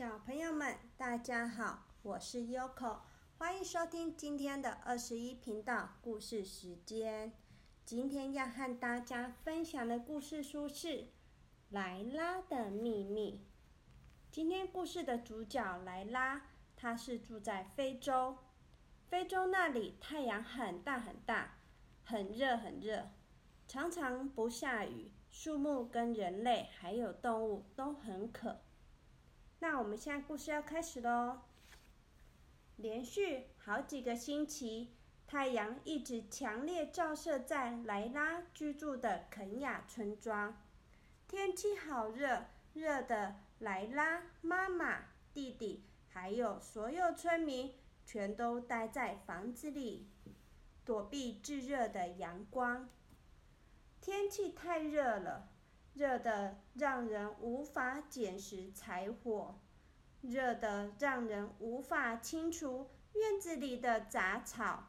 小朋友们，大家好，我是 Yoko，欢迎收听今天的二十一频道故事时间。今天要和大家分享的故事书是《莱拉的秘密》。今天故事的主角莱拉，她是住在非洲。非洲那里太阳很大很大，很热很热，常常不下雨，树木跟人类还有动物都很渴。那我们现在故事要开始喽。连续好几个星期，太阳一直强烈照射在莱拉居住的肯亚村庄。天气好热，热的莱拉妈妈、弟弟还有所有村民全都待在房子里，躲避炙热的阳光。天气太热了。热得让人无法捡拾柴火，热得让人无法清除院子里的杂草，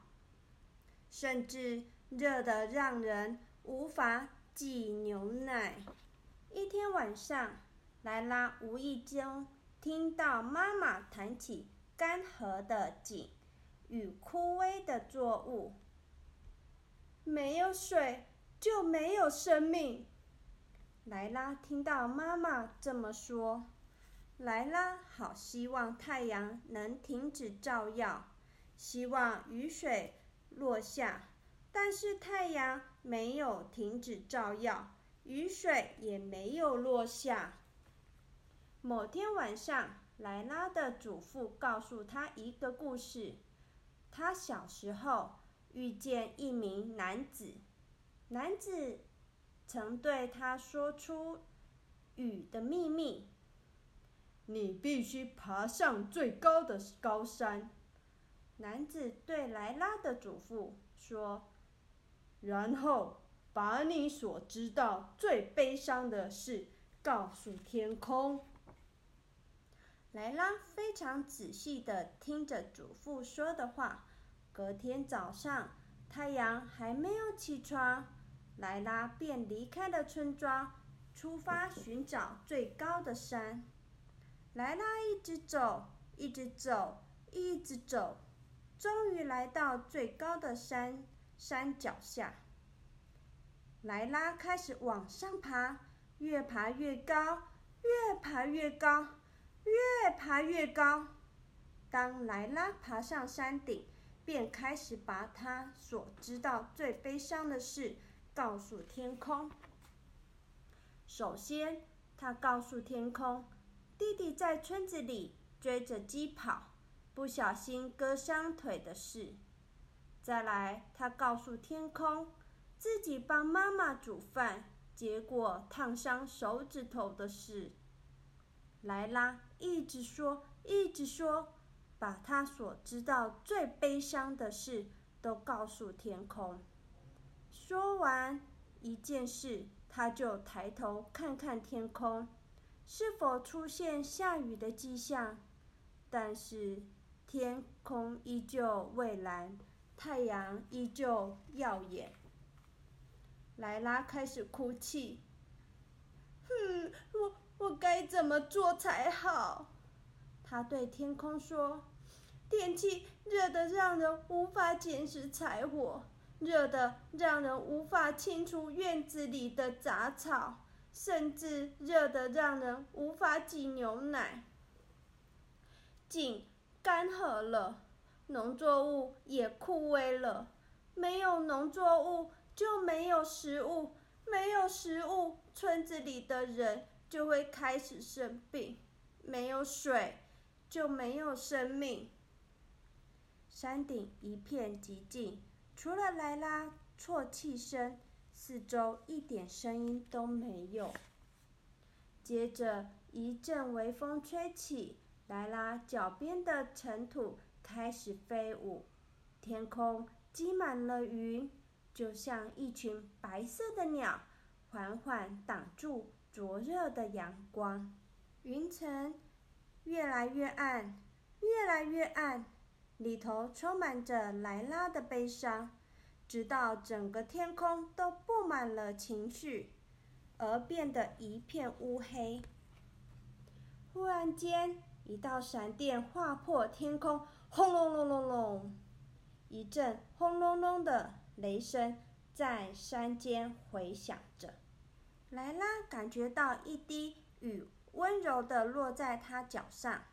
甚至热得让人无法挤牛奶。一天晚上，莱拉无意中听到妈妈谈起干涸的井与枯萎的作物。没有水就没有生命。莱拉听到妈妈这么说，莱拉好希望太阳能停止照耀，希望雨水落下，但是太阳没有停止照耀，雨水也没有落下。某天晚上，莱拉的祖父告诉他一个故事：他小时候遇见一名男子，男子。曾对他说出雨的秘密：“你必须爬上最高的高山。”男子对莱拉的祖父说：“然后把你所知道最悲伤的事告诉天空。”莱拉非常仔细的听着祖父说的话。隔天早上，太阳还没有起床。莱拉便离开了村庄，出发寻找最高的山。莱拉一直走，一直走，一直走，终于来到最高的山山脚下。莱拉开始往上爬，越爬越高，越爬越高，越爬越高。当莱拉爬上山顶，便开始把他所知道最悲伤的事。告诉天空。首先，他告诉天空，弟弟在村子里追着鸡跑，不小心割伤腿的事。再来，他告诉天空，自己帮妈妈煮饭，结果烫伤手指头的事。莱拉一直说，一直说，把他所知道最悲伤的事都告诉天空。说完一件事，他就抬头看看天空，是否出现下雨的迹象。但是天空依旧蔚蓝，太阳依旧耀眼。莱拉开始哭泣。哼，我我该怎么做才好？他对天空说：“天气热得让人无法捡拾柴火。”热的让人无法清除院子里的杂草，甚至热的让人无法挤牛奶。井干涸了，农作物也枯萎了。没有农作物就没有食物，没有食物，村子里的人就会开始生病。没有水，就没有生命。山顶一片寂静。除了莱拉啜泣声，四周一点声音都没有。接着一阵微风吹起，莱拉脚边的尘土开始飞舞，天空积满了云，就像一群白色的鸟，缓缓挡住灼热的阳光。云层越来越暗，越来越暗。里头充满着莱拉的悲伤，直到整个天空都布满了情绪，而变得一片乌黑。忽然间，一道闪电划破天空，轰隆隆隆隆，一阵轰隆隆的雷声在山间回响着。莱拉感觉到一滴雨温柔地落在她脚上，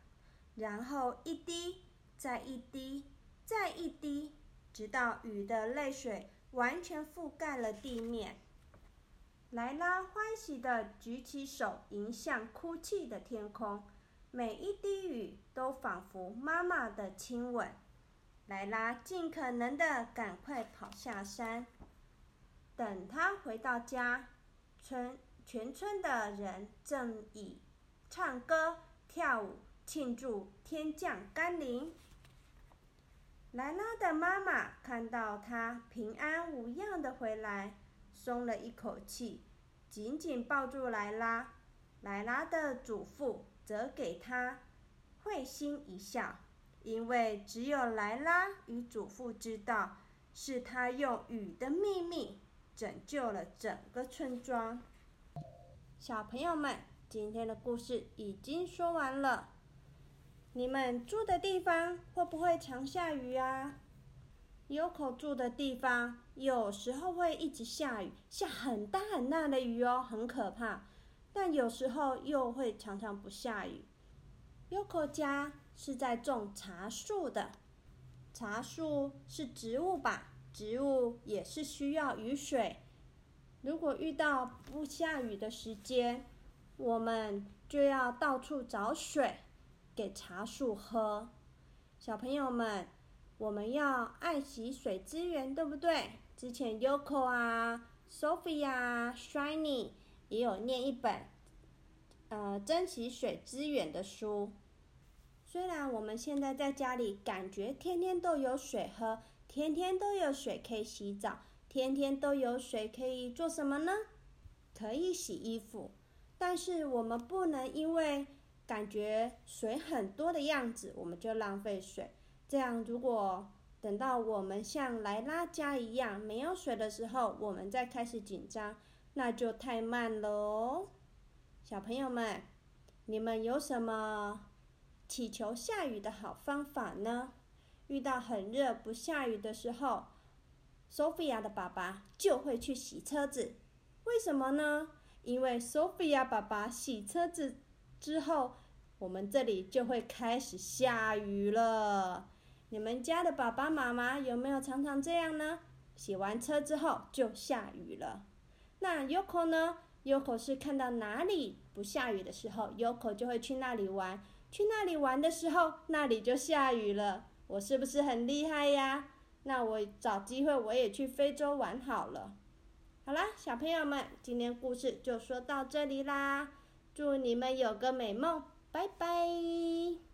然后一滴，再一滴，再一滴，直到雨的泪水完全覆盖了地面。莱拉欢喜地举起手，迎向哭泣的天空。每一滴雨都仿佛妈妈的亲吻。莱拉尽可能地赶快跑下山。等她回到家，村全村的人正以唱歌、跳舞庆祝天降甘霖。莱拉的妈妈看到她平安无恙的回来。松了一口气，紧紧抱住莱拉。莱拉的祖父则给他会心一笑，因为只有莱拉与祖父知道，是他用雨的秘密拯救了整个村庄。小朋友们，今天的故事已经说完了。你们住的地方会不会常下雨啊？有口住的地方，有时候会一直下雨，下很大很大的雨哦，很可怕。但有时候又会常常不下雨。优口家是在种茶树的，茶树是植物吧？植物也是需要雨水。如果遇到不下雨的时间，我们就要到处找水给茶树喝。小朋友们。我们要爱惜水资源，对不对？之前 Yoko 啊、Sophia、Shiny 也有念一本，呃，珍惜水资源的书。虽然我们现在在家里感觉天天都有水喝，天天都有水可以洗澡，天天都有水可以做什么呢？可以洗衣服。但是我们不能因为感觉水很多的样子，我们就浪费水。这样，如果等到我们像莱拉家一样没有水的时候，我们再开始紧张，那就太慢了哦。小朋友们，你们有什么祈求下雨的好方法呢？遇到很热不下雨的时候索菲亚的爸爸就会去洗车子。为什么呢？因为索菲亚爸爸洗车子之后，我们这里就会开始下雨了。你们家的爸爸妈妈有没有常常这样呢？洗完车之后就下雨了。那 Yoko 呢？Yoko 是看到哪里不下雨的时候，Yoko 就会去那里玩。去那里玩的时候，那里就下雨了。我是不是很厉害呀？那我找机会我也去非洲玩好了。好啦，小朋友们，今天故事就说到这里啦。祝你们有个美梦，拜拜。